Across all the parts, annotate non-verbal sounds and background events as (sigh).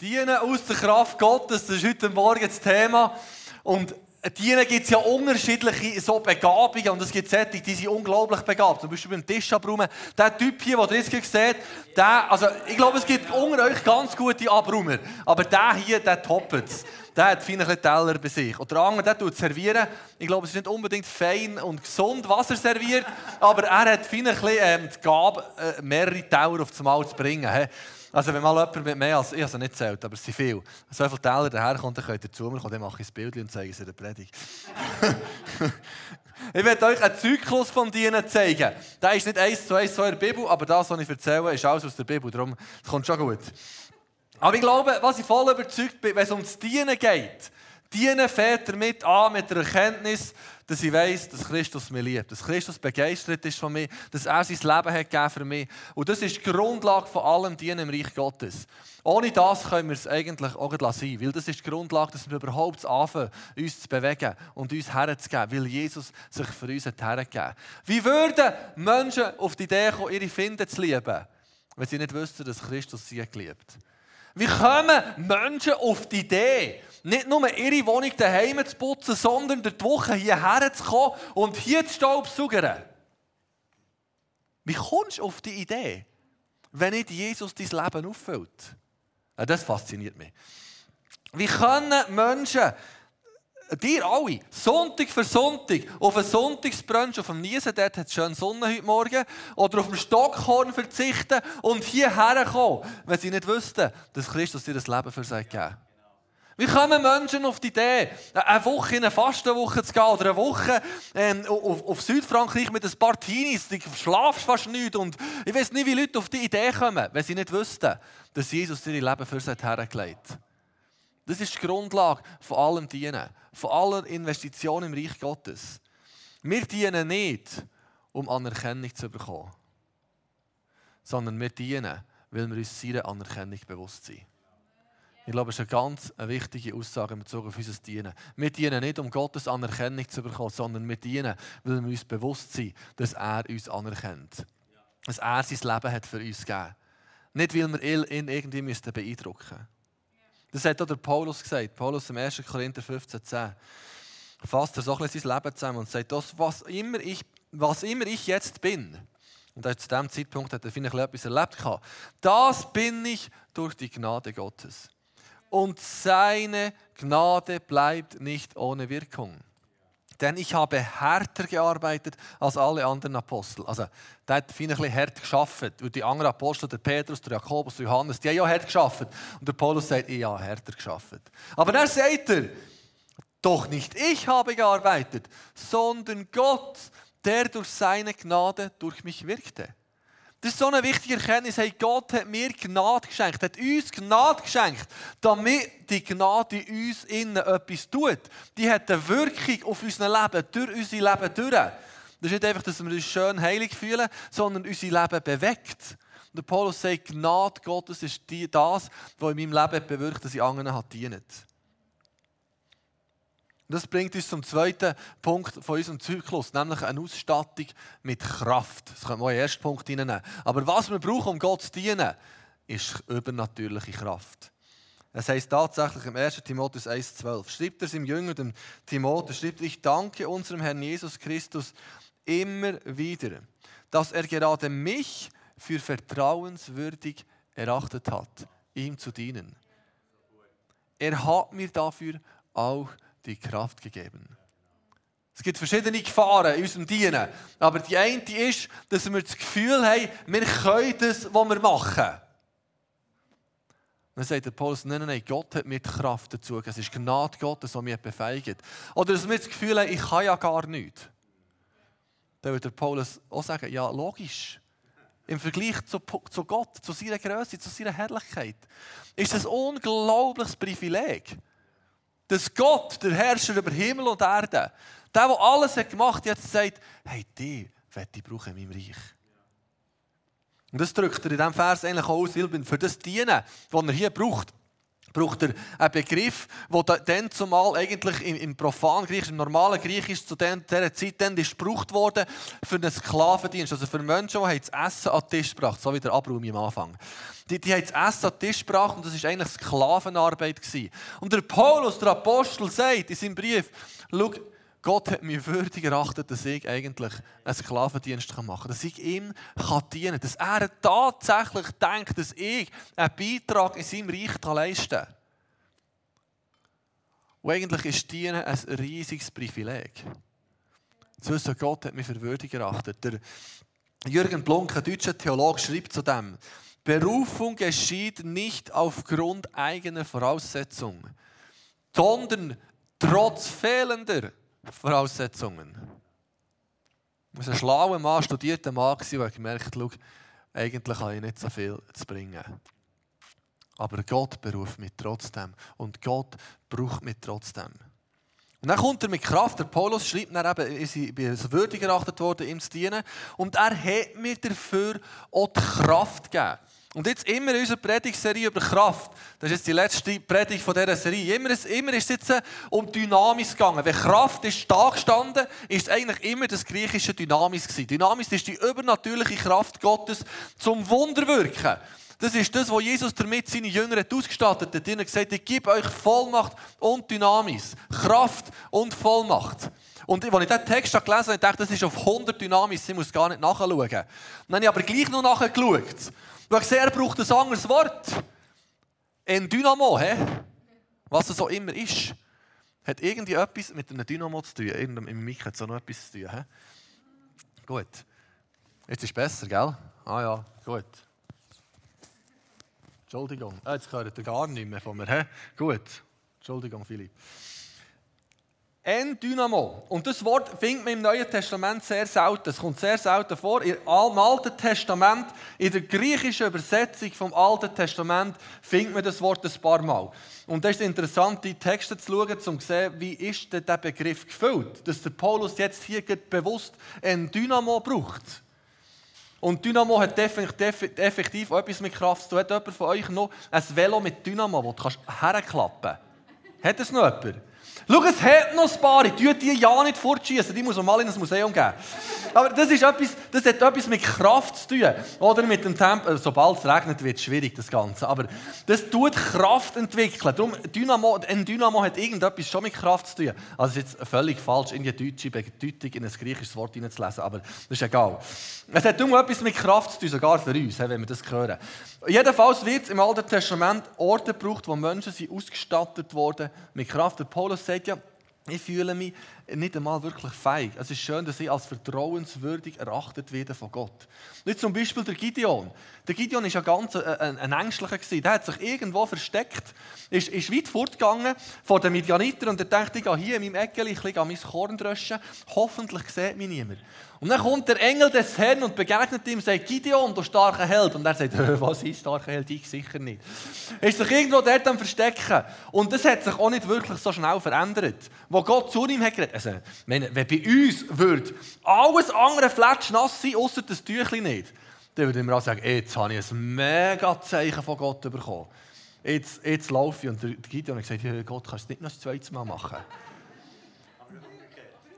Dienen aus der Kraft Gottes, das ist heute Morgen das Thema. Und Dienen gibt es ja unterschiedliche so Begabungen und es gibt solche, die sind unglaublich begabt. Zum Beispiel beim Tisch abräumen. Der Typ hier, den ihr jetzt seht, der, also ich glaube, es gibt unter euch ganz gute Abräumer. Aber der hier, der toppt es. Der hat feine Teller bei sich. Und der andere, der tut servieren. Ich glaube, es ist nicht unbedingt fein und gesund, was er serviert, aber er hat feine ähm, die Gabe, äh, mehrere Teller auf das Maul zu bringen. He. Also wenn mal jemand mit mehr als, ich es nicht zählt, aber es sind viele, so viele Teller daherkommt, dann könnt ihr zu mir kommen, dann mache ich das Bild und zeige es in der Predigt. (laughs) ich werde euch einen Zyklus von Dienen zeigen. Der ist nicht eins zu eins so in der Bibel, aber das, was ich erzähle, ist alles aus der Bibel, darum das kommt schon gut. Aber ich glaube, was ich voll überzeugt bin, wenn es ums Dienen geht, Dienen fährt damit an mit der Erkenntnis, dass ich weiß, dass Christus mich liebt, dass Christus begeistert ist von mir, dass er sein Leben hat gegeben für mich. Und das ist die Grundlage von allem Dienen im Reich Gottes. Ohne das können wir es eigentlich auch nicht lassen, weil das ist die Grundlage, dass wir überhaupt anfangen, uns zu bewegen und uns herzugeben, weil Jesus sich für uns hat. Wie würden Menschen auf die Idee kommen, ihre Finden zu lieben, wenn sie nicht wüssten, dass Christus sie geliebt Wie kommen Menschen auf die Idee, nicht nur ihre Wohnung daheim zu putzen, sondern die Woche hierher zu kommen und hier zu staubsaugern. Wie kommst du auf die Idee, wenn nicht Jesus dein Leben auffüllt? Das fasziniert mich. Wie können Menschen, dir alle, Sonntag für Sonntag, auf einen Sonntagsbrunch auf dem Niesen, dort hat es schön Sonne heute Morgen, oder auf dem Stockhorn verzichten und hierher kommen, wenn sie nicht wüssten, dass Christus dir das Leben für sie gegeben? Wie kommen Menschen auf die Idee, eine Woche in eine Fastenwoche zu gehen oder eine Woche ähm, auf, auf, Südfrankreich mit ein paar Teenies, du schlafst fast nicht und ich weiß nicht, wie Leute auf die Idee kommen, wenn sie nicht wüssten, dass Jesus ihr Leben für sie hergelegt hat. Das ist die Grundlage von allem Dienen, von aller Investition im Reich Gottes. Wir dienen nicht, um Anerkennung zu bekommen, sondern wir dienen, weil wir uns seiner Anerkennung bewusst sind. Ich glaube, das ist eine ganz wichtige Aussage in Bezug auf unser Dienen. Wir dienen nicht, um Gottes Anerkennung zu bekommen, sondern wir dienen, weil wir uns bewusst sind, dass er uns anerkennt. Dass er sein Leben hat für uns gegeben. Nicht, weil wir ihn irgendwie beeindrucken müssen. Das hat auch der Paulus gesagt. Paulus im 1. Korinther 15,10 fasst er so ein bisschen sein Leben zusammen und sagt, das, was, immer ich, was immer ich jetzt bin, und zu diesem Zeitpunkt hat er vielleicht etwas erlebt, das bin ich durch die Gnade Gottes und seine Gnade bleibt nicht ohne Wirkung. Denn ich habe härter gearbeitet als alle anderen Apostel. Also, der hat ein bisschen hart geschafft. Und die anderen Apostel, der Petrus, der Jakobus, der Johannes, die haben ja hart geschafft. Und der Paulus sagt, ich habe härter geschafft. Aber dann sagt er, doch nicht ich habe gearbeitet, sondern Gott, der durch seine Gnade durch mich wirkte. Das ist so eine wichtige Erkenntnis. Hey, Gott hat mir Gnade geschenkt, hat uns Gnade geschenkt, damit die Gnade uns innen etwas tut. Die hat eine Wirkung auf unser Leben, durch unser Leben durch. Das ist nicht einfach, dass wir uns schön heilig fühlen, sondern unser Leben bewegt. Und der Paulus sagt, Gnade Gottes ist das, was in meinem Leben bewirkt, dass ich anderen. Und das bringt uns zum zweiten Punkt von unserem Zyklus, nämlich eine Ausstattung mit Kraft. Das können wir den ersten Punkt hineinnehmen. Aber was wir brauchen, um Gott zu dienen, ist übernatürliche Kraft. Es heißt tatsächlich im 1. Timotheus 1,12. Schreibt er seinem Jünger, dem Timotheus, schreibt, ich danke unserem Herrn Jesus Christus immer wieder, dass er gerade mich für vertrauenswürdig erachtet hat, ihm zu dienen. Er hat mir dafür auch die Kraft gegeben. Es gibt verschiedene Gefahren in unserem Dienen. Aber die eine ist, dass wir das Gefühl haben, wir können das, was wir machen. Dann sagt der Paulus, nein, nein, nein, Gott hat mir die Kraft dazu. Es ist Gnade Gottes, die mich befeigt. Oder dass wir das Gefühl haben, ich kann ja gar nichts. Dann wird der Paulus auch sagen, ja, logisch. Im Vergleich zu, zu Gott, zu seiner Größe, zu seiner Herrlichkeit, ist es ein unglaubliches Privileg dass Gott, der Herrscher über Himmel und Erde, der, der alles hat gemacht hat, jetzt sagt, hey, die werde ich brauchen in meinem Reich. Und das drückt er in diesem Vers eigentlich aus, weil für das Dienen, das er hier braucht, braucht er einen Begriff, der dann zumal eigentlich im, im profanen Griechisch, im normalen Griechisch zu dieser Zeit dann gebraucht worden für einen Sklavendienst. Also für Menschen, die das Essen an den Tisch gebracht so wie der Abraham am Anfang. Die, die haben das Essen an den Tisch gebracht und das war eigentlich Sklavenarbeit. Gewesen. Und der Paulus, der Apostel, sagt in seinem Brief, schau, Gott hat mich würdig erachtet, dass ich eigentlich einen Sklavendienst machen kann. Dass ich ihm dienen kann. Dass er tatsächlich denkt, dass ich einen Beitrag in seinem Reich leisten kann. Und eigentlich ist Dienen ein riesiges Privileg. Zu wissen, Gott hat mich für würdig erachtet. Der Jürgen Blunk, ein deutscher Theologe, schreibt zu dem, Berufung geschieht nicht aufgrund eigener Voraussetzungen, sondern trotz fehlender Voraussetzungen. Er war ein schlauer Mann, studierter Mann, der gemerkt hat, eigentlich habe ich nicht so viel zu bringen. Aber Gott beruft mich trotzdem. Und Gott braucht mich trotzdem. Und dann kommt er mit Kraft. Der Paulus schreibt dann eben, ich bin als würdig erachtet worden, ihm zu dienen. Und er hat mir dafür auch die Kraft gegeben. Und jetzt immer in unserer Predigtserie über Kraft, das ist jetzt die letzte Predigt von dieser Serie, immer, immer ist es jetzt äh, um Dynamis gegangen. Wenn Kraft ist da gestanden, ist es eigentlich immer das griechische Dynamis gewesen. Dynamis ist die übernatürliche Kraft Gottes zum Wunderwirken. Das ist das, was Jesus damit seine Jünger ausgestattet hat. Er hat gesagt, ich gebe euch Vollmacht und Dynamis. Kraft und Vollmacht. Und als ich diesen Text gelesen habe, dachte ich, das ist auf 100 Dynamis, ich muss gar nicht nachschauen. Dann habe ich aber gleich noch nachgeschaut. Du hast gesehen, er braucht ein anderes Wort. Ein Dynamo, he? was es auch immer ist, hat irgendwie etwas mit einem Dynamo zu tun. Irgendeinem im Mic hat es auch noch etwas zu tun. He? Gut. Jetzt ist es besser, gell? Ah ja, gut. Entschuldigung. Ah, jetzt hört ihr gar nicht mehr von mir. He? Gut. Entschuldigung, Philipp. En Dynamo. Und das Wort findet man im Neuen Testament sehr selten. Es kommt sehr selten vor. Im Alten Testament, in der griechischen Übersetzung vom Alten Testament, findet man das Wort ein paar Mal. Und es ist interessant, die Texte zu schauen, um zu sehen, wie ist denn der Begriff gefüllt. Dass der Paulus jetzt hier bewusst ein Dynamo braucht. Und Dynamo hat effektiv auch etwas mit Kraft zu tun. Hat jemand von euch noch ein Velo mit Dynamo, das du herklappen kannst? Hat es noch jemand? Schau, es hat noch ein paar, die die ja nicht fortschießen, die muss man mal in ein Museum geben. Aber das, ist etwas, das hat etwas mit Kraft zu tun. Oder mit dem Tempo, äh, sobald es regnet, wird es schwierig, das Ganze. Aber das tut Kraft entwickeln. Darum, Dynamo, ein Dynamo hat irgendetwas schon mit Kraft zu tun. Also es ist jetzt völlig falsch, in die deutsche Bedeutung in ein griechisches Wort hineinzulesen, aber das ist egal. Es hat darum etwas mit Kraft zu tun, sogar für uns, wenn wir das hören. Jedenfalls wird es im Alten Testament Orte gebraucht, wo Menschen sind ausgestattet wurden mit Kraft. Der Paulus forsaken. I feel me nicht einmal wirklich feig. Es ist schön, dass ich als vertrauenswürdig erachtet werde von Gott. Nicht zum Beispiel der Gideon. Der Gideon war ja ganz ein, ein, Ängstlicher. Der hat sich irgendwo versteckt, ist, ist weit fortgegangen von den Midianitern und er dachte, ich gehe hier in meinem Eckeli, ich gehe mein Korn dröschen, hoffentlich sieht mich niemand. Und dann kommt der Engel des Herrn und begegnet ihm und sagt, Gideon, du starker Held. Und er sagt, (laughs) was ist starker Held? Ich sicher nicht. Er ist sich irgendwo dort am Verstecken. Und das hat sich auch nicht wirklich so schnell verändert. Wo Gott zu ihm hat geredet, also, wenn bei uns würde alles andere nass sein, außer das Tüchlein nicht, dann würde ich mir auch sagen, jetzt habe ich ein mega Zeichen von Gott bekommen. Jetzt, jetzt laufe ich. Und der Gideon hat gesagt, Gott, kannst du nicht noch ein zweites Mal machen?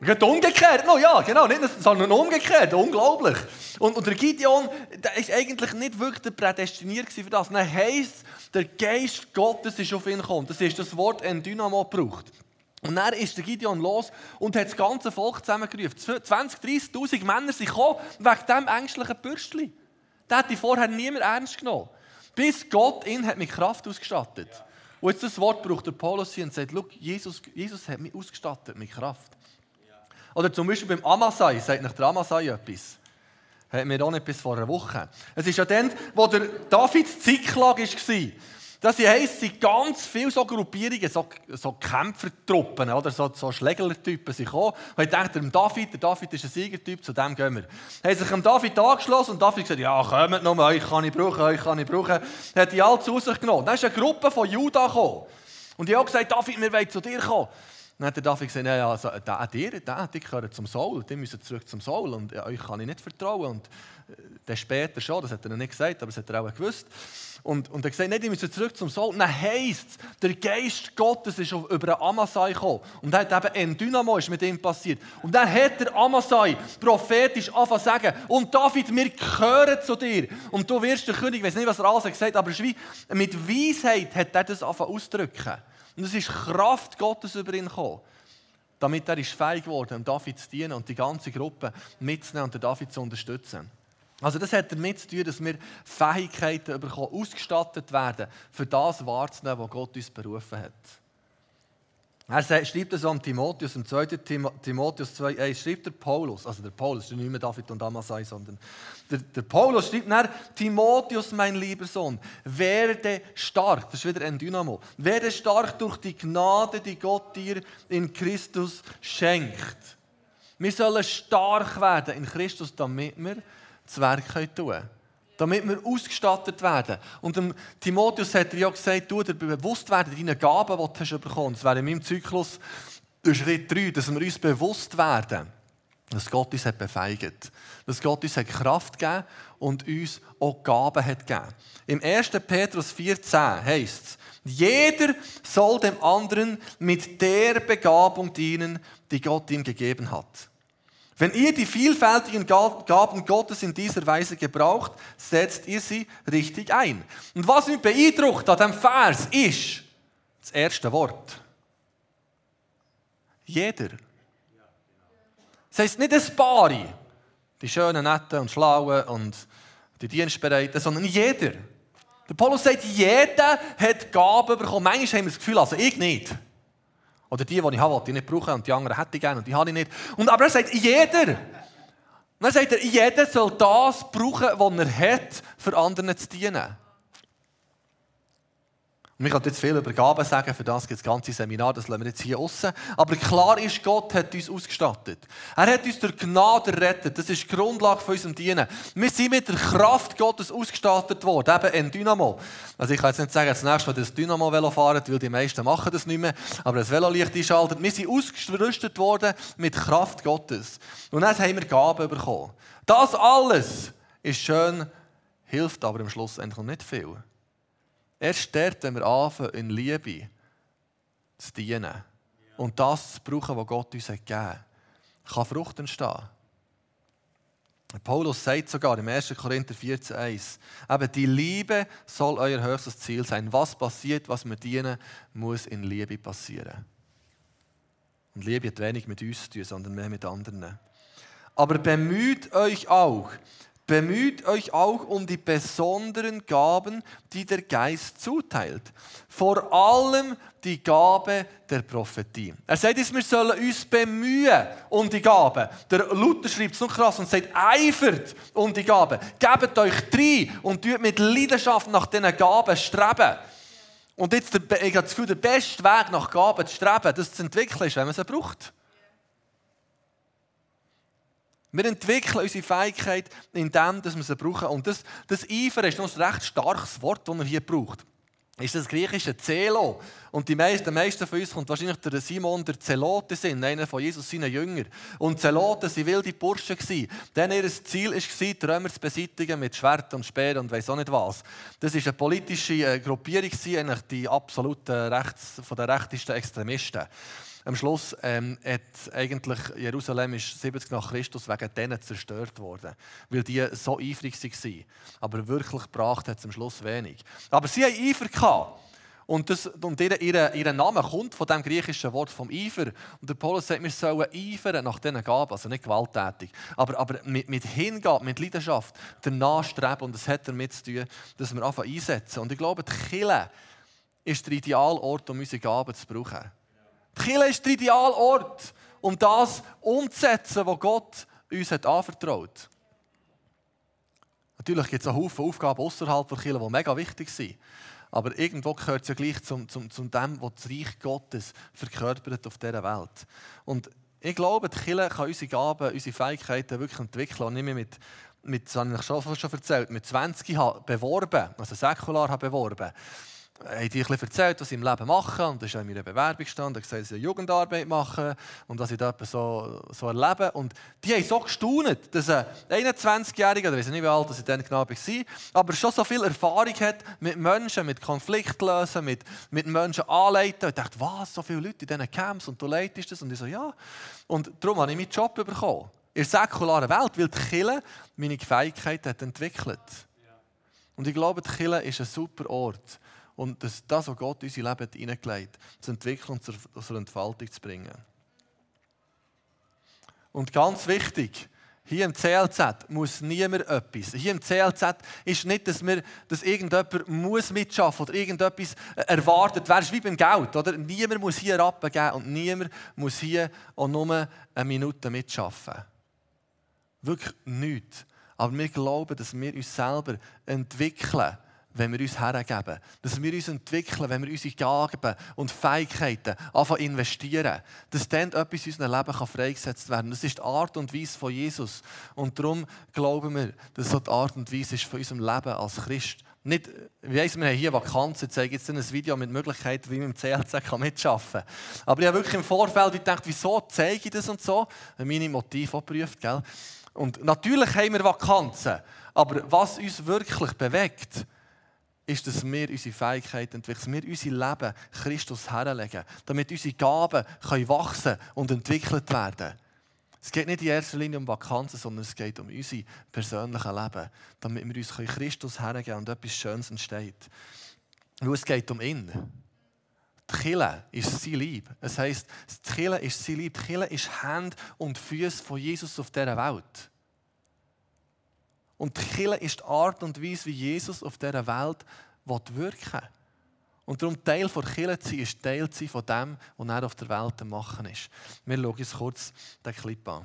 Gerade umgekehrt, no, ja, genau, nicht, sondern umgekehrt, unglaublich. Und, und der Gideon, der ist eigentlich nicht wirklich prädestiniert für das. Dann heisst, der Geist Gottes ist auf ihn gekommen. Das ist das Wort ein Dynamo gebraucht. Und dann ist der Gideon los und hat das ganze Volk zusammengerufen. 20, 30'000 Männer sind gekommen wegen diesem ängstlichen Bürstchen. Der hat die vorher niemand ernst genommen. Bis Gott ihn hat mit Kraft ausgestattet. Und jetzt das Wort braucht der Paulus hier und sagt, Jesus, Jesus hat mich ausgestattet mit Kraft. Oder zum Beispiel beim Amasai, sagt nicht der Amasai etwas? Hat mir auch bis vor einer Woche. Es ist ja dann, wo der Davids Ziklag war. Das heisst, sind ganz viele so Gruppierungen, so, so Kämpfertruppen oder so, so Schlägertypen sind gekommen. Und ich dachte, der David, der David ist ein Siegertyp, zu dem gehen wir. Haben sich dem David angeschlossen und David gesagt, ja, kommt noch mal, euch kann ich brauchen, euch kann ich brauchen. Er hat die alle zu sich genommen. Dann ist eine Gruppe von Judah gekommen. Und die haben gesagt, David, wir wollen zu dir kommen. Dann hat der David gesagt, ja, also, der, der, der, die gehören zum Saul, die müssen zurück zum Saul und ja, euch kann ich nicht vertrauen. Und äh, dann später schon, das hat er nicht gesagt, aber das hat er auch gewusst. Und, und er gesagt, nein, die müssen zurück zum Saul. dann heisst es, der Geist Gottes ist über Amasai gekommen. Und dann hat eben ein Dynamo ist mit ihm passiert. Und dann hat der Amasai prophetisch angefangen zu sagen, und David, wir gehören zu dir. Und du wirst der König, ich weiß nicht, was er alles gesagt hat, aber mit Weisheit hat er das angefangen auszudrücken. Und es ist Kraft Gottes über ihn gekommen. Damit er ist fähig geworden, um David zu dienen und die ganze Gruppe mitzunehmen und David zu unterstützen. Also das hat damit zu tun, dass wir Fähigkeiten bekommen, ausgestattet werden, für das wahrzunehmen, was Gott uns berufen hat. Er schreibt es an Timotheus, im 2. Timotheus 2,1 schreibt der Paulus, also der Paulus, ist nicht mehr David und Amasai, sondern der, der Paulus schreibt nach Timotheus, mein lieber Sohn, werde stark, das ist wieder ein Dynamo, werde stark durch die Gnade, die Gott dir in Christus schenkt. Wir sollen stark werden in Christus, damit wir das Werk tun können. Damit wir ausgestattet werden. Und dem Timotheus hat er ja gesagt, du dir bewusst werden deine Gaben, die du hast bekommen. Das wäre in meinem Zyklus Schritt 3, dass wir uns bewusst werden, dass Gott uns hat befeigt Dass Gott uns hat Kraft gegeben und uns auch Gaben hat gegeben. Im 1. Petrus 4,10 heißt es, jeder soll dem anderen mit der Begabung dienen, die Gott ihm gegeben hat. Wenn ihr die vielfältigen Gaben Gottes in dieser Weise gebraucht, setzt ihr sie richtig ein. Und was mich beeindruckt an diesem Vers ist das erste Wort. Jeder. Das heisst nicht ein paar, die schönen, netten und schlauen und die Dienstbereiten, sondern jeder. Der Paulus sagt, jeder hat Gaben bekommen. Manchmal haben wir das Gefühl, also ich nicht. Oder die, die ich habe, die ich nicht brauche und die anderen hätte ich gerne und die habe ich nicht. Und, aber er sagt, jeder. Und dann sagt er, jeder soll das brauchen, was er hat, für anderen zu dienen. Und ich kann jetzt viel über Gaben sagen, für das gibt es ganze Seminar, das lassen wir jetzt hier außen. Aber klar ist, Gott hat uns ausgestattet. Er hat uns durch Gnade errettet. Das ist die Grundlage für unserem Dienen. Wir sind mit der Kraft Gottes ausgestattet worden, eben ein Dynamo. Also ich kann jetzt nicht sagen, das nächste Mal das Dynamo-Velo fahren, weil die meisten machen das nicht mehr, aber das Velolicht einschaltet. Wir sind ausgerüstet worden mit Kraft Gottes. Und dann haben wir Gaben bekommen. Das alles ist schön, hilft aber am Schluss eigentlich nicht viel. Erst dort, wenn wir anfangen, in Liebe zu dienen und das zu brauchen, was Gott uns gegeben hat, kann Frucht entstehen. Paulus sagt sogar im 1. Korinther 14,1, eben die Liebe soll euer höchstes Ziel sein. Was passiert, was wir dienen, muss in Liebe passieren. Und Liebe hat wenig mit uns zu tun, sondern mehr mit anderen. Aber bemüht euch auch, Bemüht euch auch um die besonderen Gaben, die der Geist zuteilt. Vor allem die Gabe der Prophetie. Er sagt wir sollen uns bemühen um die Gaben. Der Luther schreibt es noch krass und sagt, eifert um die Gaben. Gebt euch drei und tut mit Leidenschaft nach diesen Gaben streben. Und jetzt, ich habe das Gefühl, der beste Weg nach Gaben zu streben, das zu entwickeln, ist, wenn man sie braucht. Wir entwickeln unsere Fähigkeit in dem, dass wir sie brauchen. Und das, das Eifer ist noch ein recht starkes Wort, das man hier braucht. Ist das griechische Zelo. Und die meisten, meisten von uns kommt wahrscheinlich der Simon der Zelote sind, einer von Jesus seinen Jüngern. Und Zelote waren wilde Burschen. Denn ihr Ziel war, die Römer zu beseitigen mit Schwert und Speer und weiss auch nicht was. Das war eine politische äh, Gruppierung, eigentlich die absoluten Rechts, von den rechtesten Extremisten. Am Schluss ähm, hat eigentlich Jerusalem ist 70 nach Christus wegen denen zerstört worden, weil die so eifrig waren. Aber wirklich gebracht hat es am Schluss wenig. Aber sie haben Eifer gehabt. Und, das, und ihr, ihr, ihr, Name kommt von dem griechischen Wort vom Eifer. Und der Paulus sagt, wir sollen eifern nach diesen Gaben, also nicht gewalttätig, aber, aber mit, mit Hingabe, mit Leidenschaft danach streben. Und das hat damit zu tun, dass wir anfangen einsetzen. Und ich glaube, die Kirche ist der Idealort, um unsere Gaben zu brauchen. Kirche ist der Idealort, um das umzusetzen, was Gott uns hat anvertraut. Natürlich gibt es auch Haufen Aufgaben außerhalb der Kirche, die mega wichtig sind. Aber irgendwo gehört es ja gleich zum, zum, zum dem, was das Reich Gottes verkörpert auf dieser Welt. Und ich glaube, die Kirche kann unsere Gaben, unsere Fähigkeiten wirklich entwickeln. Und nicht mehr mit, mit das habe ich schon, schon erzählt, mit 20 habe beworben, also säkular habe beworben haben die ein erzählt, was sie im Leben machen. Und das ist in meiner Bewerbung gestanden, gesagt, dass sie Jugendarbeit machen und was sie da so, so erleben. Und die haben so gestaunt, dass ein 21-Jähriger, ich weiß nicht, wie alt ich dann genau war, aber schon so viel Erfahrung hat mit Menschen, mit Konfliktlösen, mit, mit Menschen anleiten. Und ich dachte, was, so viele Leute in diesen Camps und du leitest das? Und ich so, ja. Und darum habe ich meinen Job bekommen. In der säkularen Welt, weil die Kirche meine Fähigkeit hat entwickelt. Und ich glaube, die Kirche ist ein super Ort, und das, das was Gott in unser Leben hineingelegt hat, zu entwickeln und zur, zur Entfaltung zu bringen. Und ganz wichtig, hier im CLZ muss niemand etwas. Hier im CLZ ist nicht, dass, wir, dass irgendjemand muss mitschaffen oder irgendetwas erwartet. Wäre wie beim Geld. Oder? Niemand muss hier abgeben und niemand muss hier auch nur eine Minute mitschaffen. Wirklich nichts. Aber wir glauben, dass wir uns selber entwickeln wenn wir uns hergeben. Dass wir uns entwickeln, wenn wir unsere Gaben und Fähigkeiten anfangen investieren. Dass dann etwas in unserem Leben freigesetzt werden kann. Das ist die Art und Weise von Jesus. Und darum glauben wir, dass so die Art und Weise ist von unserem Leben als Christ. Nicht, wie weiss, wir haben hier Vakanzen, ich zeige jetzt ein Video mit Möglichkeiten, wie man im CLC mitarbeiten kann. Aber ich habe wirklich im Vorfeld gedacht, wieso zeige ich das und so? Ich meine Motive auch geprüft. Gell? Und natürlich haben wir Vakanzen, aber was uns wirklich bewegt, ist, dass wir unsere Fähigkeiten entwickeln, dass wir unser Leben Christus herlegen, damit unsere Gaben können wachsen und entwickelt werden. Es geht nicht in erster Linie um Vakanzen, sondern es geht um unser persönliches Leben, damit wir uns Christus hergeben und etwas Schönes entsteht. Weil es geht um ihn. Die ist sein Lieb. Es heisst, die ist sein Lieb. Die Kille ist Hand und Füße von Jesus auf dieser Welt. Und die Kirche ist die Art und Weise, wie Jesus auf dieser Welt wirken will. Und darum Teil der Kirche zu sein, ist Teil zu sein von dem, was er auf der Welt machen ist. Wir schauen uns kurz den Clip an.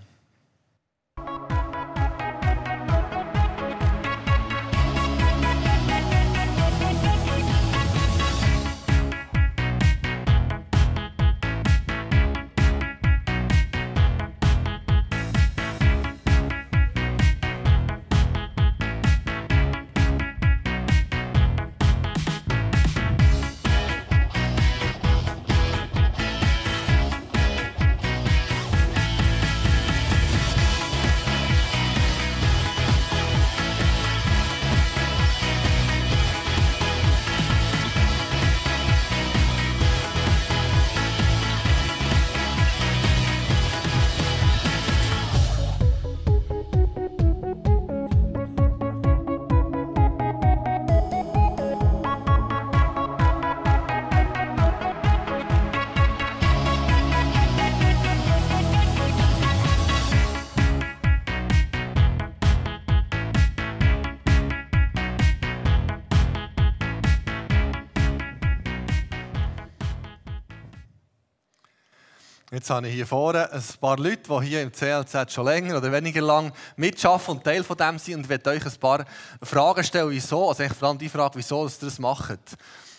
Jetzt habe ich hier vorne ein paar Leute, die hier im CLZ schon länger oder weniger lang mitschaffen und Teil von dem sind und ich werde euch ein paar Fragen stellen, wieso, also vor allem die Frage, wieso ihr das macht.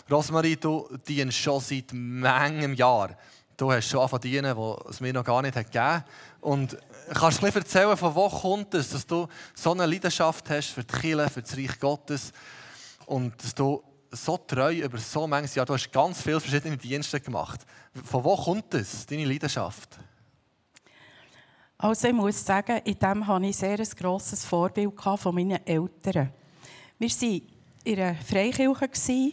Rosmarie, du dienst schon seit manchem Jahr. Du hast schon angefangen dienen, wo es mir noch gar nicht hat gegeben Und kannst du ein erzählen, von wo kommt es, dass du so eine Leidenschaft hast für die Kirche, für das Reich Gottes und dass du so treu über so manches Jahr. Du hast ganz viele verschiedene Dienste gemacht. Von wo kommt das, deine Leidenschaft? Also ich muss sagen, in dem hatte ich sehr ein grosses Vorbild von meinen Eltern. Wir waren in einer Freikirche.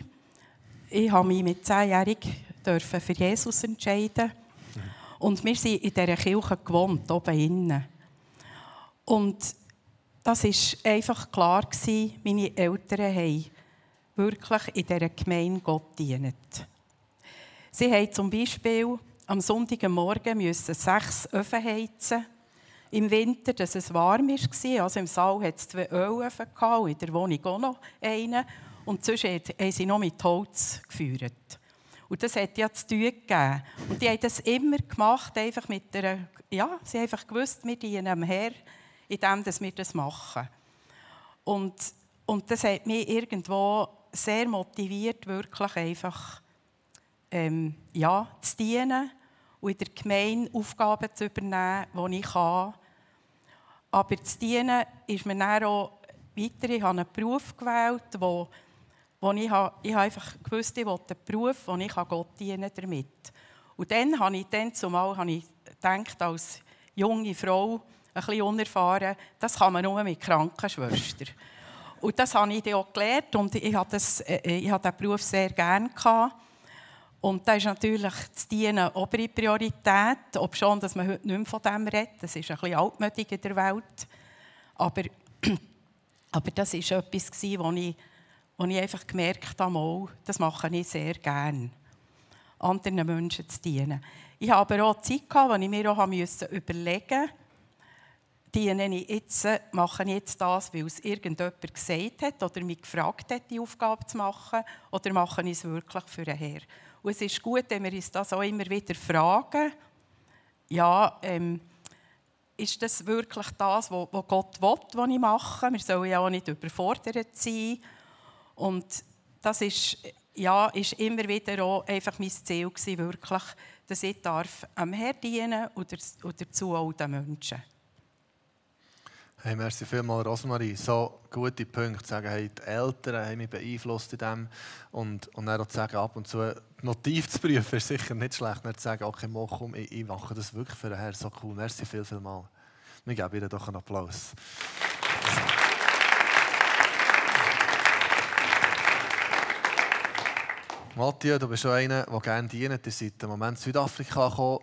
Ich habe mich mit zehnjährig für Jesus entscheiden. Und wir sind in dieser Kirche gewohnt, oben innen. Und das war einfach klar, meine Eltern haben wirklich in dieser Gemeinde Gott dienen. Sie mussten zum Beispiel am Sonntagmorgen sechs Öfen heizen. Im Winter, dass es warm war. Also im Saal hatte es zwei Ölöfen in der Wohnung auch noch einen. Und sonst haben sie noch mit Holz geführt. Und das hat ja zu tun gegeben. Und die haben das immer gemacht, einfach mit der, ja, sie haben einfach gewusst, wir dienen am Herr, indem wir das machen. Und, und das hat mich irgendwo sehr motiviert, wirklich einfach ähm, ja, zu dienen und in der Gemeinde Aufgaben zu übernehmen, die ich kann. Aber zu dienen ist mir dann auch weiter. Ich habe einen Beruf gewählt, wo, wo ich, habe, ich habe einfach gewusst, ich will einen Beruf, wo ich Gott dienen damit. Und dann habe ich dann zumal habe ich gedacht, als junge Frau, ein bisschen unerfahren, das kann man nur mit Krankenschwester. Und das habe ich auch gelernt und ich das, äh, äh, diesen Beruf sehr gerne gehabt. Und da ist natürlich das Dienen obere Priorität, ob schon, dass man heute nicht mehr von dem redet. Das ist ein bisschen altmütig in der Welt. Aber, (clears throat) aber das war etwas, wo ich, ich einfach gemerkt habe, das mache ich sehr gerne, anderen Menschen zu dienen. Ich habe aber auch Zeit, gehabt, ich mir auch überlegen musste, diene ich jetzt, mache jetzt das, weil es irgendjemand gesagt hat oder mich gefragt hat, die Aufgabe zu machen, oder mache ich es wirklich für den Herr? Und es ist gut, wenn wir uns das auch immer wieder fragen, ja, ähm, ist das wirklich das, was Gott will, was ich mache? Wir sollen ja auch nicht überfordert sein. Und das ist, ja, ist immer wieder auch einfach mein Ziel gewesen, wirklich, dass ich darf am Herrn dienen und dazu auch den Menschen. Hey, merci vielmals, Rosmarie. So gute Punkte. Sagen, hey, die Eltern haben mich beeinflusst in dem. Und, und dann auch zu sagen, ab und zu Motiv zu prüfen, ist sicher nicht schlecht. Dann zu sagen, okay, komm, ich, ich mache das wirklich für den Herrn. So cool. Merci viel, viel mal. Wir geben ihr doch einen Applaus. Matthias, du bist schon einer, der gerne dient. Ihr seid im Moment in Südafrika gekommen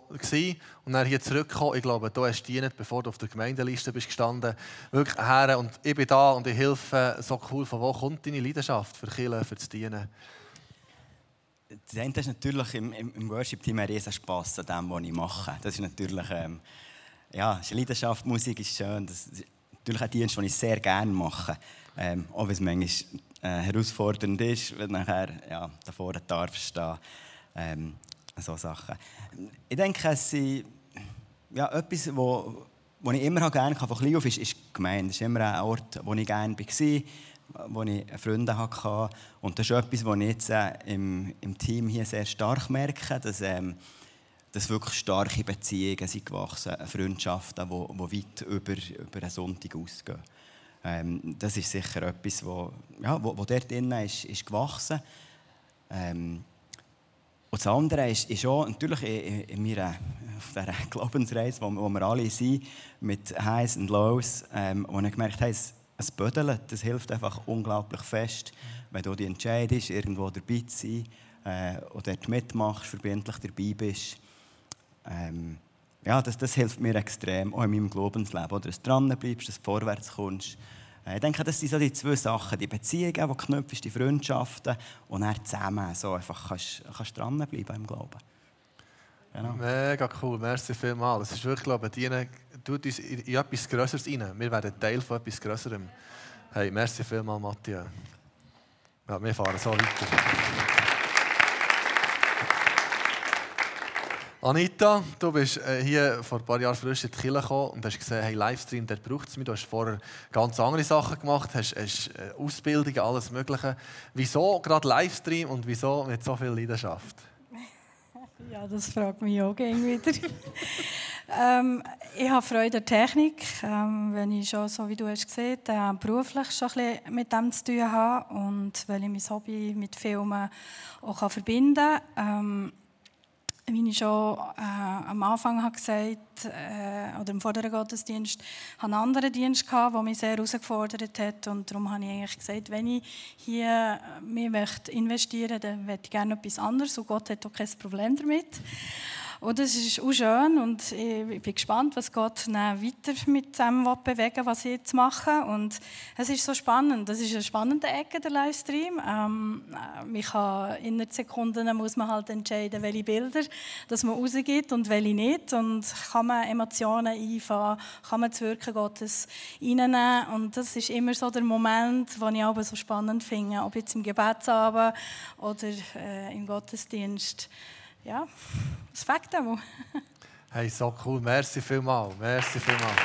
und dann hier zurückgekommen. Ich glaube, du hast dient, bevor du auf der Gemeindeliste bist gestanden. Wirklich her und ich bin da und ich helfe. So cool. Von wo kommt deine Leidenschaft für Kirche, für das Dienen? Das eine ist natürlich im, im, im Worship-Team ein riesen Spass an dem, was ich mache. Das ist natürlich, ähm, ja, ist eine Leidenschaft, Musik ist schön. Das ist natürlich ein Dienst, den ich sehr gerne mache. Ähm, auch wenn es manchmal äh, herausfordernd ist, du nachher ja, da vorne darfst stehen. Ähm, so Sachen. Ich denke, es sind, ja, etwas, wo, wo ich immer gerne von klein auf ist, ist die Gemeinde. Es ist immer ein Ort, wo ich gerne war, wo ich Freunde hatte. Und das ist etwas, was ich jetzt äh, im, im Team hier sehr stark merke, dass, ähm, dass wirklich starke Beziehungen sind gewachsen, Freundschaften, die, die weit über, über einen Sonntag ausgehen. Ähm, das ist sicher etwas, wo, ja, wo, wo dort drin ist, ist gewachsen. Ähm, und das andere ist, ist auch natürlich in, in meiner, auf dieser (laughs) Glaubensreise, wo, wo wir alle sind, mit Highs und Lows, ähm, wo ich gemerkt habe, ein Bödeln, das hilft einfach unglaublich fest, wenn du dich entscheidest, irgendwo dabei zu sein äh, oder mitmachst, verbindlich dabei bist. Ähm, ja, das, das hilft mir extrem, auch in meinem Glaubensleben. Oder dass du dran bleibst, dass du vorwärts kommst. Äh, ich denke, das sind so die zwei Sachen. Die Beziehungen, die knüpfst, die Freundschaften und dann zusammen so einfach kannst, kannst dranbleiben im Glauben. Genau. Mega cool, merci vielmals. Es ist wirklich, glaube ich, dienen, tut uns in, in etwas Größeres rein. Wir werden Teil von etwas Größerem. Hey, merci vielmals, Matthias. Ja, wir fahren so weiter. Anita, du bist äh, hier vor ein paar Jahren frisch in die Kirche gekommen und hast gesehen, hey, Livestream, der braucht es mich. Du hast vorher ganz andere Sachen gemacht, hast, hast äh, Ausbildungen, alles Mögliche. Wieso gerade Livestream und wieso mit so viel Leidenschaft? (laughs) Ja, das fragt mich auch gerne wieder. (laughs) ähm, ich habe Freude an Technik, ähm, wenn ich schon, so wie du hast gesehen, äh, beruflich schon ein bisschen mit dem zu tun habe und weil ich mein Hobby mit Filmen auch verbinden kann. Ähm, wie ich schon äh, am Anfang habe gesagt äh, oder im vorderen Gottesdienst, hatte einen anderen Dienst gehabt, der mich sehr herausgefordert hat und darum habe ich eigentlich gesagt, wenn ich hier mich investieren möchte, dann möchte ich gerne etwas anderes und Gott hat auch kein Problem damit. Und das ist auch schön und ich bin gespannt, was Gott weiter mit dem bewegen was ich jetzt mache. Und es ist so spannend. Das ist eine spannende Ecke, der Livestream. Ähm, man kann in einer Sekunde muss man halt entscheiden, welche Bilder dass man rausgibt und welche nicht. Und kann man Emotionen einfangen, kann man das Wirken Gottes reinnehmen. Und das ist immer so der Moment, den ich aber so spannend finde, ob jetzt im Gebetsabend oder äh, im Gottesdienst ja, das fängt auch. (laughs) hey, so cool. Merci vielmals. Merci vielmals.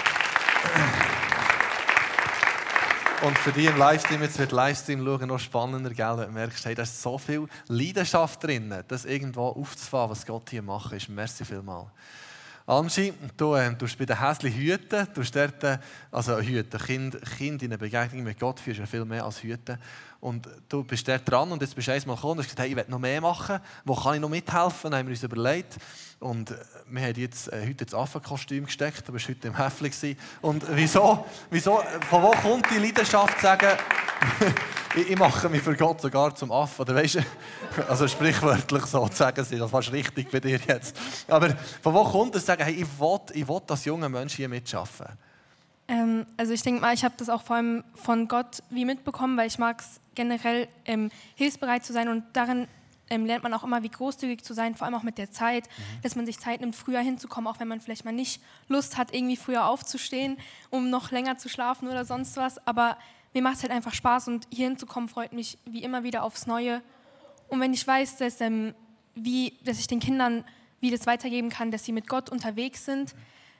Und für die im Livestream, jetzt wird Livestream schauen noch spannender, gell? Du merkst, hey, da ist so viel Leidenschaft drin, das irgendwo aufzufahren, was Gott hier macht, ist. Merci vielmals. Angie, du ähm, tust bei den Häschen hüten, du dort, äh, also hüten, kind, kind in einer Begegnung mit Gott führst ja viel mehr als hüten. Und du bist dort dran und jetzt bist du einmal gekommen und hast gesagt, hey, ich will noch mehr machen. Wo kann ich noch mithelfen? Dann haben wir uns überlegt. Und äh, wir haben jetzt, äh, heute das Affenkostüm gesteckt, du warst heute im Häfli. Und wieso, wieso, von wo kommt die Leidenschaft zu sagen, (laughs) ich, ich, mache mich für Gott sogar zum Affen? Oder weißt du, (laughs) also sprichwörtlich so zu sagen, das ist fast richtig bei dir jetzt. Aber von wo kommt es zu sagen, hey, ich will, ich will dass junge Menschen hier mitschaffen? Ähm, also ich denke mal, ich habe das auch vor allem von Gott wie mitbekommen, weil ich mag es generell ähm, hilfsbereit zu sein und darin ähm, lernt man auch immer, wie großzügig zu sein, vor allem auch mit der Zeit, mhm. dass man sich Zeit nimmt, früher hinzukommen, auch wenn man vielleicht mal nicht Lust hat, irgendwie früher aufzustehen, um noch länger zu schlafen oder sonst was. Aber mir macht es halt einfach Spaß und hier hinzukommen freut mich wie immer wieder aufs Neue. Und wenn ich weiß, dass, ähm, wie, dass ich den Kindern wie das weitergeben kann, dass sie mit Gott unterwegs sind,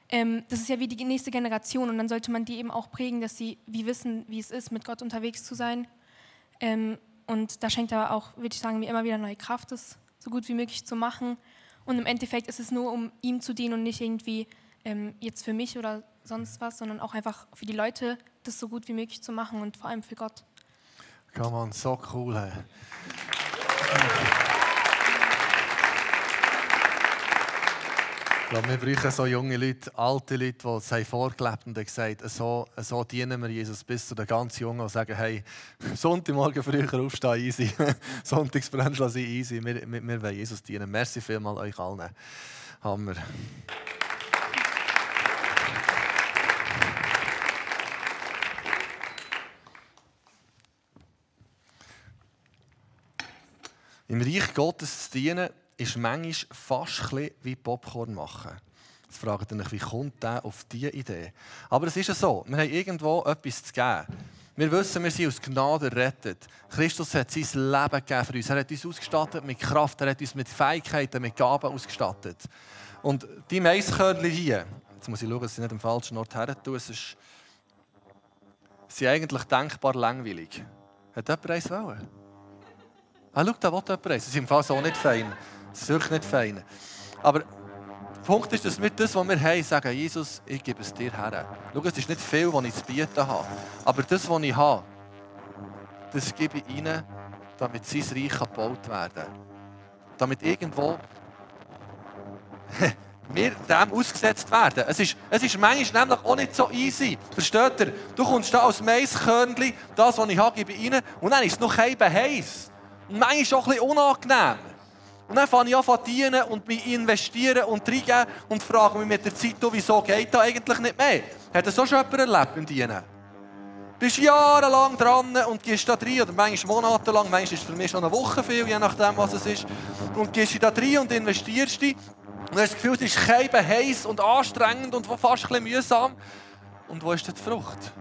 ähm, das ist ja wie die nächste Generation und dann sollte man die eben auch prägen, dass sie wie wissen, wie es ist, mit Gott unterwegs zu sein. Ähm, und da schenkt er auch, würde ich sagen, mir immer wieder neue Kraft, das so gut wie möglich zu machen. Und im Endeffekt ist es nur, um ihm zu dienen und nicht irgendwie ähm, jetzt für mich oder sonst was, sondern auch einfach für die Leute, das so gut wie möglich zu machen und vor allem für Gott. Come on, so cool. Hey. (laughs) Wir brauchen so junge Leute, alte Leute, die es haben vorgelebt und haben gesagt so, so dienen wir Jesus bis zu den ganz Jungen, die sagen, hey, (laughs) Sonntagmorgen früher aufstehen, easy. (laughs) Sonntagsbrunch lassen easy. Wir, wir, wir wollen Jesus dienen. Merci vielmals euch allen. Hammer. Im Reich Gottes zu dienen, ist manchmal fast wie Popcorn machen. Jetzt fragt ihr euch, wie kommt der auf diese Idee? Aber es ist ja so, wir haben irgendwo etwas zu geben. Wir wissen, wir sind aus Gnade errettet. Christus hat sein Leben gegeben für uns. Er hat uns ausgestattet mit Kraft, er hat uns mit Fähigkeiten, mit Gaben ausgestattet. Und die Maiskörnchen hier, jetzt muss ich schauen, dass ich nicht am falschen Ort her es ist, sind eigentlich denkbar langweilig. Hat jemand eins wollen? Ah, schau, da will jemand eins. Sie sind im Fall so nicht fein. Das ist wirklich nicht fein. Aber der Punkt ist, dass wir das, was wir haben, sagen, Jesus, ich gebe es dir her. Schau, es ist nicht viel, was ich zu bieten habe. Aber das, was ich habe, das gebe ich ihnen, damit sein Reich gebaut werden kann. Damit irgendwo (laughs) wir dem ausgesetzt werden. Es ist, es ist manchmal nämlich auch nicht so easy. Versteht ihr? Du kommst da als Maiskörnchen, das, was ich habe, gebe ich rein, und dann ist es noch heiß. Und manchmal auch ein bisschen unangenehm. Und dann fange ich an zu dienen und mich investieren und reingeben und frage mich mit der Zeit, wieso geht das eigentlich nicht mehr? Hat das auch schon jemand erlebt im Dienen? Du bist jahrelang dran und gehst da rein, oder manchmal monatelang, manchmal ist es für mich schon eine Woche viel, je nachdem, was es ist. Und gehst da rein und investierst dich. Und hast das Gefühl, es ist keiben heiß und anstrengend und fast ein bisschen mühsam. Und wo ist die Frucht?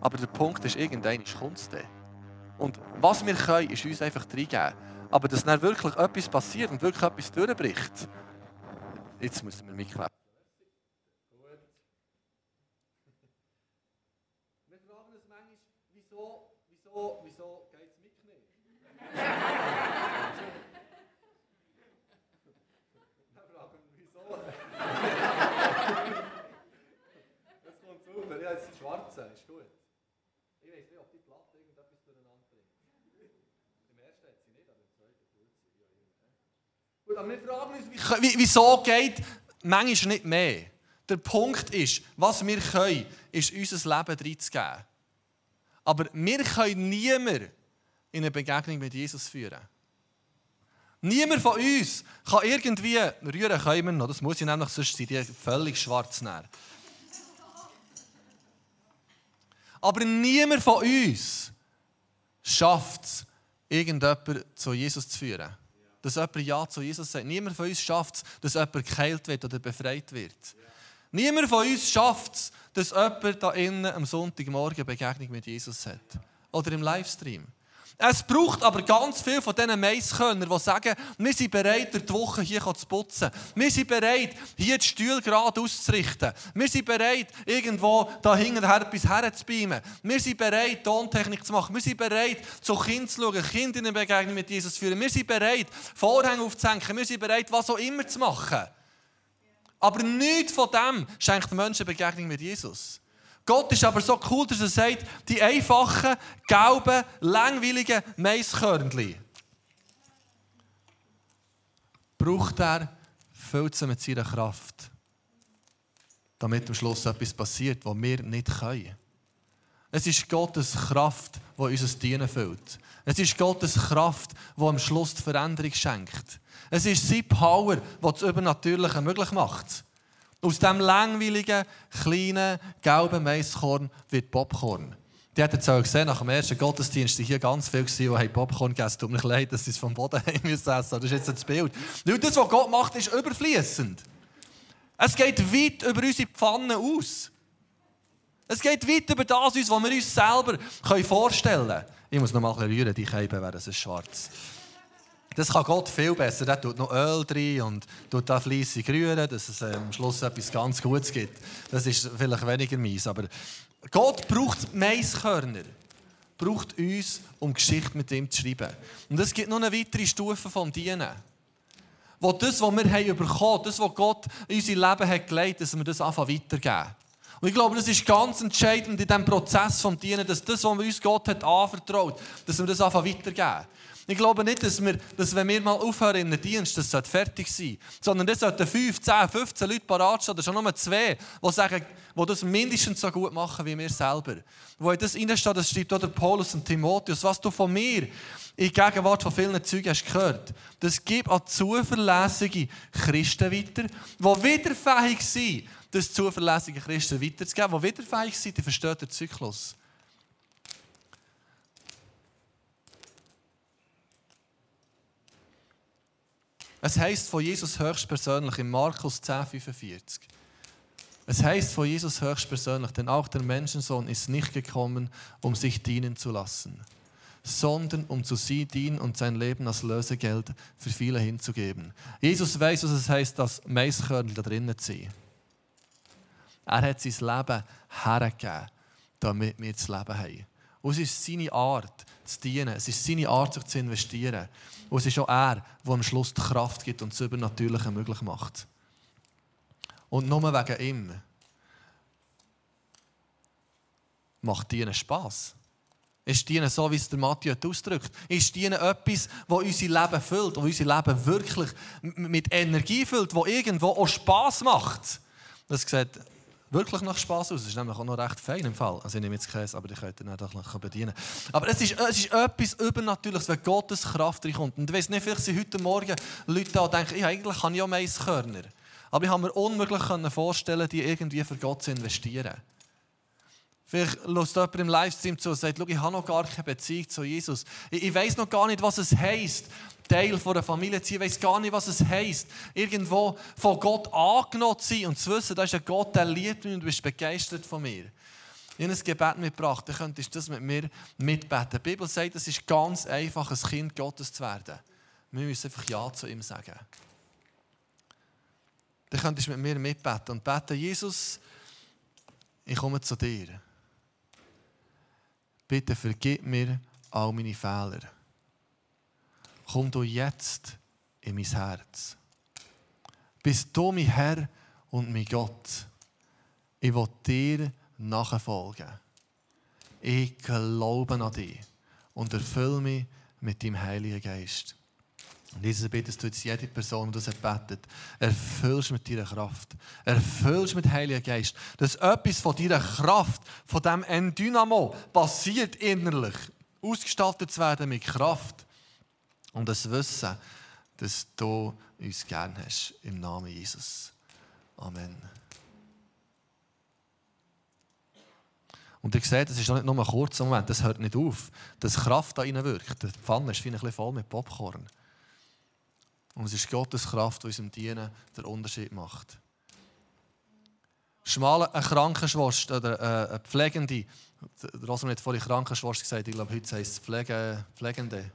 Aber der Punkt ist, irgendwann kommt es dann. Und was wir können, ist uns einfach reingeben. Aber dass dann wirklich etwas passiert und wirklich etwas durchbricht, jetzt müssen wir mitklappen. Wir fragen uns manchmal, wieso, wieso, wieso geht es mit nicht? wir fragen, wieso? das kommt super, ja, jetzt schwarze, ist gut. Ich weiß nicht, ob die Platte irgendetwas durcheinander bringt. Im ersten hat sie nicht, aber im zweiten tut sie. Ja, Gut, aber wir fragen uns, wie, wieso geht manchmal nicht mehr? Der Punkt ist, was wir können, ist unser Leben reinzugeben. Aber wir können niemanden in eine Begegnung mit Jesus führen. Niemand von uns kann irgendwie rühren können, das muss ich nämlich, sonst sind die völlig schwarz. Näher. Aber niemand von uns schafft es, irgendjemanden zu Jesus zu führen. Dass jemand Ja zu Jesus sagt. Niemand von uns schafft es, dass jemand geheilt wird oder befreit wird. Niemand von uns schafft es, dass jemand da innen am Sonntagmorgen Begegnung mit Jesus hat. Oder im Livestream. Es braucht aber ganz viel von diesen Maiskörnern, die sagen, wir sind bereit, durch die Woche hier zu putzen. Wir sind bereit, hier die Stühle gerade auszurichten. Wir sind bereit, irgendwo da hinten etwas herzubeamen. Wir sind bereit, Tontechnik zu machen. Wir sind bereit, zu Kindern zu schauen, Kinder in eine Begegnung mit Jesus zu führen. Wir sind bereit, Vorhänge aufzuhängen. Wir sind bereit, was auch immer zu machen. Aber nichts von dem schenkt Menschen Begegnung mit Jesus. Gott ist aber so cool, dass er sagt, die einfachen, gelben, langweiligen Maiskörnchen braucht er, füllt sie mit seiner Kraft, damit am Schluss etwas passiert, was wir nicht können. Es ist Gottes Kraft, die unser Dienen füllt. Es ist Gottes Kraft, die am Schluss die Veränderung schenkt. Es ist sein Power, der das Übernatürliche möglich macht. Aus diesem langweiligen, kleinen, gelben Maiskorn wird Popcorn. Die hat jetzt auch gesehen, nach dem ersten Gottesdienst waren hier ganz viele, die Popcorn gegessen haben. Tut mir leid, dass sie es vom Boden (laughs) haben müssen essen. Das ist jetzt das Bild. Weil das, was Gott macht, ist überfließend. Es geht weit über unsere Pfanne aus. Es geht weit über das, was wir uns selber vorstellen können. Ich muss noch mal rühren, die Scheibe wäre schwarz. Das kann Gott viel besser. Er tut noch Öl drin und tut da fleissig rühren, dass es ähm, am Schluss etwas ganz Gutes gibt. Das ist vielleicht weniger mies. Aber Gott braucht Maiskörner. Braucht uns, um Geschichte mit ihm zu schreiben. Und es gibt noch eine weitere Stufe vom Dienen. Wo das, was wir haben bekommen, das, was Gott in unser Leben hat gelegt, dass wir das einfach weitergeben. Und ich glaube, das ist ganz entscheidend in diesem Prozess vom Dienen, dass das, was uns Gott hat anvertraut, dass wir das einfach weitergeben. Ich glaube nicht, dass, wir, dass wenn wir mal aufhören in den Dienst, das sollte fertig sein. Sondern das sollten 5, 10, 15 Leute parat stehen, oder schon nur zwei, die sagen, die das mindestens so gut machen wie wir selber. Wo in das reinsteht, das schreibt auch der Paulus und Timotheus, was du von mir in Gegenwart von vielen Zeugen hast gehört, das gibt an zuverlässige Christen weiter, die wieder fähig sind, das zuverlässige Christen weiterzugeben, die wieder fähig sind, die verstehen den Zyklus. Es heißt von Jesus höchstpersönlich in Markus 10,45. Es heißt von Jesus höchstpersönlich, denn auch der Menschensohn ist nicht gekommen, um sich dienen zu lassen, sondern um zu sie dienen und sein Leben als Lösegeld für viele hinzugeben. Jesus weiß, was es heißt, dass Maiskörner da drinnen ziehen. Er hat sein Leben hergegeben, damit wir das Leben haben. Und es ist seine Art zu dienen, es ist seine Art, sich zu investieren. Und es ist auch er, der am Schluss die Kraft gibt und das Übernatürliche möglich macht. Und nur wegen ihm macht Dienen Spass. Ist Dienen so, wie es der Matthew ausdrückt? Ist Dienen etwas, das unser Leben füllt, das unser Leben wirklich mit Energie füllt, das irgendwo auch Spass macht? Das sieht wirklich nach Spass aus. Es ist nämlich auch noch recht fein im Fall. Also ich nehme jetzt Käse, aber ich könnte ihn doch noch bedienen. Aber es ist, es ist etwas Übernatürliches, wenn Gottes Kraft reinkommt. Und ich weiß nicht, vielleicht sind heute Morgen Leute da und denken, ja, eigentlich kann ich auch Maiskörner. Aber ich habe mir unmöglich vorstellen, die irgendwie für Gott zu investieren. Vielleicht lässt jemand im Livestream zu und sagt, ich habe noch gar keine Beziehung zu Jesus. Ich, ich weiß noch gar nicht, was es heisst, Teil von der Familie zu sein. Ich gar nicht, was es heisst, irgendwo von Gott angenommen zu sein und zu wissen, da ist ein Gott, der liebt mich und du bist begeistert von mir. Habe ein Gebet mitgebracht, dann könntest du das mit mir mitbeten. Die Bibel sagt, es ist ganz einfach, ein Kind Gottes zu werden. Wir müssen einfach Ja zu ihm sagen. Dann könntest du mit mir mitbeten und beten, Jesus, ich komme zu dir. Bitte vergib mir all meine Fehler. Komm du jetzt in mein Herz. Bist du mein Herr und mein Gott. Ich will dir nachfolgen. Ich glaube an dich und erfülle mich mit deinem Heiligen Geist. Und Jesus bittest du jetzt jede Person, die das betet, erfüllst mit deiner Kraft, erfüllst mit Heiligen Geist, dass etwas von deiner Kraft, von dem Endynamo passiert innerlich, ausgestaltet zu werden mit Kraft und das Wissen, dass du uns gern hast, im Namen Jesus. Amen. Und ihr seht, das ist nicht nur ein kurzer Moment, das hört nicht auf, dass Kraft da rein wirkt. Die Pfanne ist ein bisschen voll mit Popcorn. Und es ist Gottes Kraft, die unserem Dienen den Unterschied macht. Schmale eine Krankenschwester oder äh, eine Pflegende, Rosamund hat vorhin Krankenschwester gesagt, ich glaube, heute heißt es Pflege, Pflegende.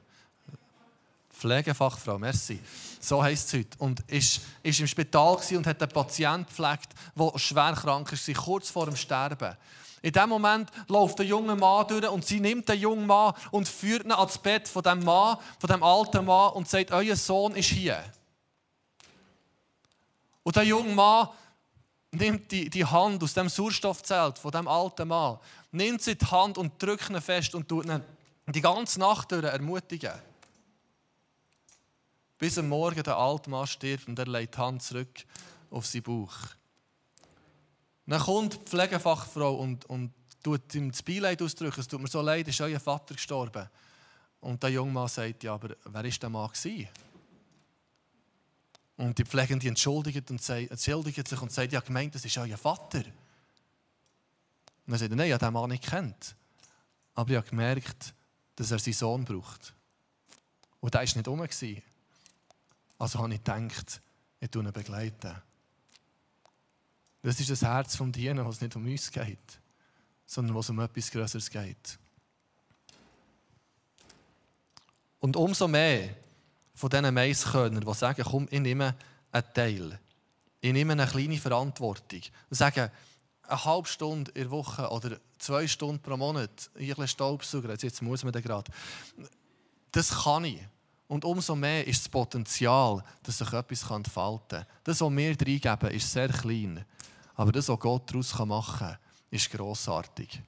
Pflegefachfrau, merci. So heisst es heute. Und ist, ist im Spital und hat einen Patienten gepflegt, der schwer krank ist, kurz vor dem Sterben. In dem Moment läuft der junge Mann durch und sie nimmt den jungen Mann und führt ihn ans Bett von dem Mann, von dem alten Mann und sagt, euer Sohn ist hier. Und der junge Mann nimmt die, die Hand aus dem Sauerstoffzelt von dem alten Mann, nimmt sie die Hand und drückt ihn fest und tut ihn die ganze Nacht durch ermutigen. Bis am Morgen der alte Mann stirbt und er legt die Hand zurück auf seinen Bauch. Dann kommt die Pflegefachfrau und, und tut ihm das Beileid ausdrücken. Es tut mir so leid, ist euer Vater gestorben. Und der junge Mann sagt, ja, aber wer war der Mann? Gewesen? Und die Pflegende entschuldigt, und sagt, entschuldigt sich und sagt, ja, gemeint, das ist euer Vater. Und dann sagt er, nein, ich habe den Mann nicht kennt. Aber ich habe gemerkt, dass er seinen Sohn braucht. Und der war nicht rum. Also habe ich gedacht, ich tue ihn begleiten. Das ist das Herz vom Dienen, was nicht um uns geht, sondern was um etwas Größeres geht. Und umso mehr von diesen Maiskörnern, die sagen, komm, ich nehme einen Teil. Ich nehme eine kleine Verantwortung. Und sagen, eine halbe Stunde in der Woche oder zwei Stunden pro Monat ein bisschen Staubsauger, jetzt muss man das gerade. Das kann ich. Und umso mehr ist das Potenzial, dass sich etwas entfalten kann. Das, was wir reingeben, ist sehr klein. Aber das, was Gott daraus machen kann, ist grossartig.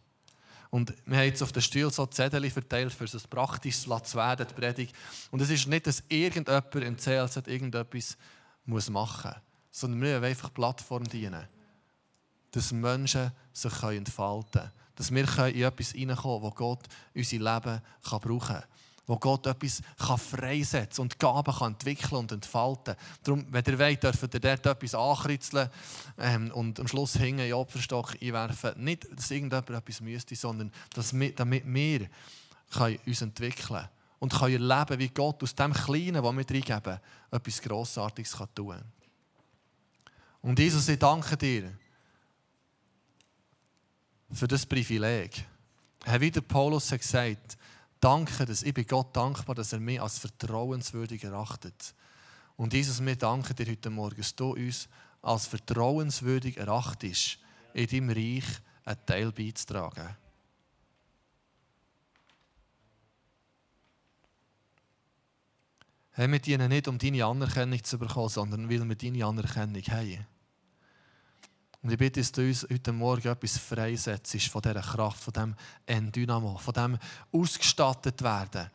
Und wir haben jetzt auf den Stuhl so Zettel verteilt, für es praktisch zu werden, die Predigt. Und es ist nicht, dass irgendjemand im CLZ irgendetwas muss machen muss, sondern wir wollen einfach Plattform dienen. Dass Menschen sich entfalten können. Dass wir in etwas hineinkommen können, das Gott unser Leben brauchen kann wo Gott etwas kann freisetzen und Gaben kann entwickeln und entfalten. Darum, wenn ihr wollt, dürft ihr dort etwas ankritzeln ähm, und am Schluss hängen in den Opferstock einwerfen. Nicht, dass irgendjemand etwas müsste, sondern dass wir, damit wir uns entwickeln können und können erleben, wie Gott aus dem Kleinen, was wir reingeben, etwas Grossartiges kann tun kann. Und Jesus, ich danke dir für das Privileg. Wie der Paulus hat gesagt, danke, dass ich bin Gott dankbar, dass er mich als vertrauenswürdig erachtet. Und Jesus, wir danken dir heute Morgen, dass du uns als vertrauenswürdig erachtest, in deinem Reich einen Teil beizutragen. Hey, wir dienen nicht, um deine Anerkennung zu bekommen, sondern weil wir deine Anerkennung haben. Und ich bitte, dass du uns heute Morgen etwas freisetzt von dieser Kraft, von diesem Endynamo, von dem ausgestattet werden,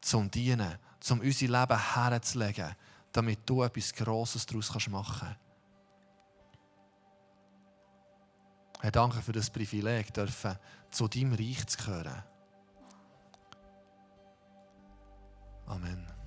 zum Dienen, zum unser Leben herzulegen, damit du etwas Grosses daraus machen kannst. Herr, danke für das Privileg, dürfen zu deinem Reich zu gehören. Amen.